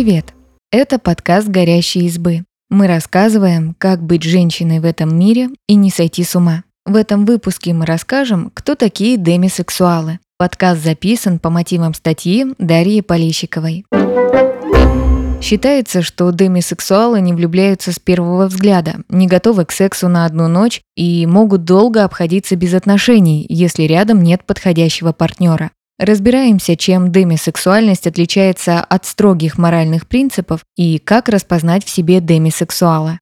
Привет! Это подкаст «Горящие избы». Мы рассказываем, как быть женщиной в этом мире и не сойти с ума. В этом выпуске мы расскажем, кто такие демисексуалы. Подкаст записан по мотивам статьи Дарьи Полищиковой. Считается, что демисексуалы не влюбляются с первого взгляда, не готовы к сексу на одну ночь и могут долго обходиться без отношений, если рядом нет подходящего партнера. Разбираемся, чем демисексуальность отличается от строгих моральных принципов и как распознать в себе демисексуала.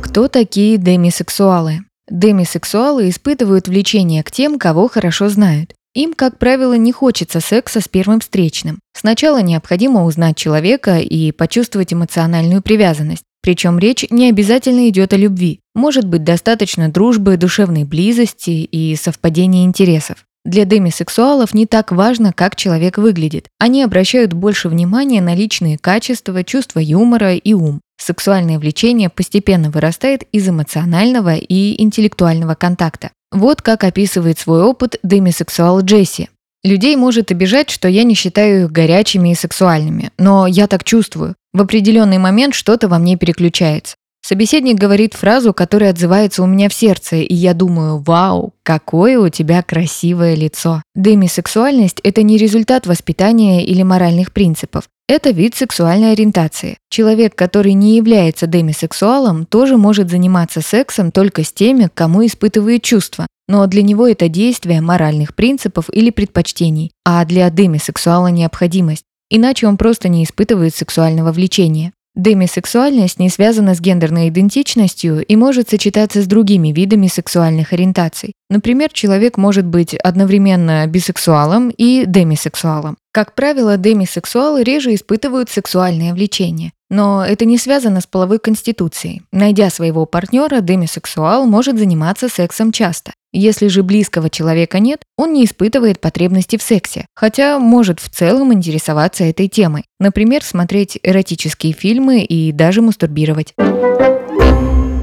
Кто такие демисексуалы? Демисексуалы испытывают влечение к тем, кого хорошо знают. Им, как правило, не хочется секса с первым встречным. Сначала необходимо узнать человека и почувствовать эмоциональную привязанность. Причем речь не обязательно идет о любви. Может быть достаточно дружбы, душевной близости и совпадения интересов. Для демисексуалов не так важно, как человек выглядит. Они обращают больше внимания на личные качества, чувство юмора и ум. Сексуальное влечение постепенно вырастает из эмоционального и интеллектуального контакта. Вот как описывает свой опыт демисексуал Джесси. Людей может обижать, что я не считаю их горячими и сексуальными, но я так чувствую. В определенный момент что-то во мне переключается. Собеседник говорит фразу, которая отзывается у меня в сердце, и я думаю, вау, какое у тебя красивое лицо. Демисексуальность – это не результат воспитания или моральных принципов. Это вид сексуальной ориентации. Человек, который не является демисексуалом, тоже может заниматься сексом только с теми, кому испытывает чувства, но для него это действие моральных принципов или предпочтений, а для демисексуала необходимость. Иначе он просто не испытывает сексуального влечения. Демисексуальность не связана с гендерной идентичностью и может сочетаться с другими видами сексуальных ориентаций. Например, человек может быть одновременно бисексуалом и демисексуалом. Как правило, демисексуалы реже испытывают сексуальное влечение. Но это не связано с половой конституцией. Найдя своего партнера, демисексуал может заниматься сексом часто. Если же близкого человека нет, он не испытывает потребности в сексе, хотя может в целом интересоваться этой темой. Например, смотреть эротические фильмы и даже мастурбировать.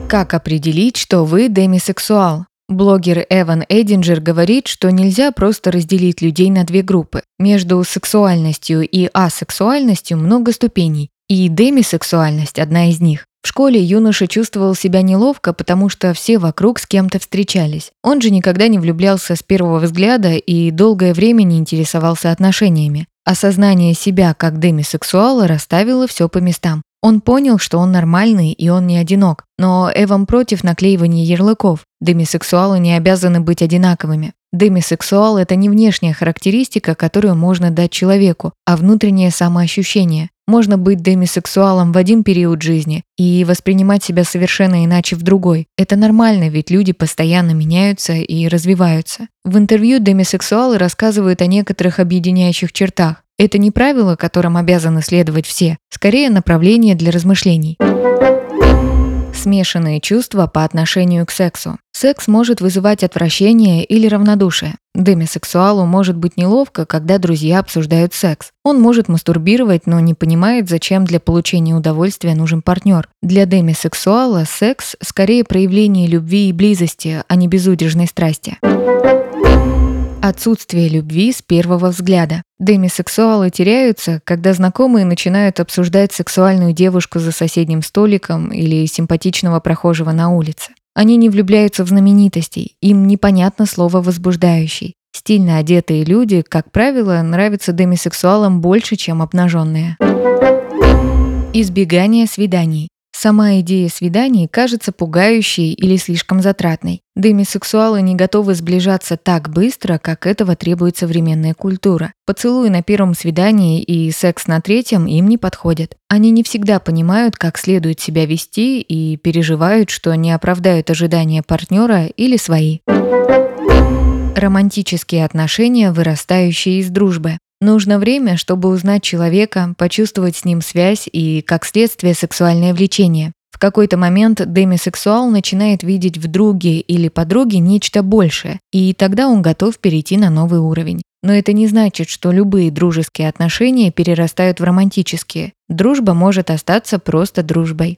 Как определить, что вы демисексуал? Блогер Эван Эдинджер говорит, что нельзя просто разделить людей на две группы. Между сексуальностью и асексуальностью много ступеней, и демисексуальность – одна из них. В школе юноша чувствовал себя неловко, потому что все вокруг с кем-то встречались. Он же никогда не влюблялся с первого взгляда и долгое время не интересовался отношениями. Осознание себя как демисексуала расставило все по местам. Он понял, что он нормальный и он не одинок. Но Эван против наклеивания ярлыков. Демисексуалы не обязаны быть одинаковыми. Демисексуал – это не внешняя характеристика, которую можно дать человеку, а внутреннее самоощущение. Можно быть демисексуалом в один период жизни и воспринимать себя совершенно иначе в другой. Это нормально, ведь люди постоянно меняются и развиваются. В интервью демисексуалы рассказывают о некоторых объединяющих чертах. Это не правило, которым обязаны следовать все, скорее направление для размышлений смешанные чувства по отношению к сексу. Секс может вызывать отвращение или равнодушие. Демисексуалу может быть неловко, когда друзья обсуждают секс. Он может мастурбировать, но не понимает, зачем для получения удовольствия нужен партнер. Для демисексуала секс скорее проявление любви и близости, а не безудержной страсти. Отсутствие любви с первого взгляда. Демисексуалы теряются, когда знакомые начинают обсуждать сексуальную девушку за соседним столиком или симпатичного прохожего на улице. Они не влюбляются в знаменитостей, им непонятно слово «возбуждающий». Стильно одетые люди, как правило, нравятся демисексуалам больше, чем обнаженные. Избегание свиданий. Сама идея свиданий кажется пугающей или слишком затратной. Демисексуалы не готовы сближаться так быстро, как этого требует современная культура. Поцелуи на первом свидании и секс на третьем им не подходят. Они не всегда понимают, как следует себя вести и переживают, что не оправдают ожидания партнера или свои. Романтические отношения, вырастающие из дружбы. Нужно время, чтобы узнать человека, почувствовать с ним связь и, как следствие, сексуальное влечение. В какой-то момент демисексуал начинает видеть в друге или подруге нечто большее, и тогда он готов перейти на новый уровень. Но это не значит, что любые дружеские отношения перерастают в романтические. Дружба может остаться просто дружбой.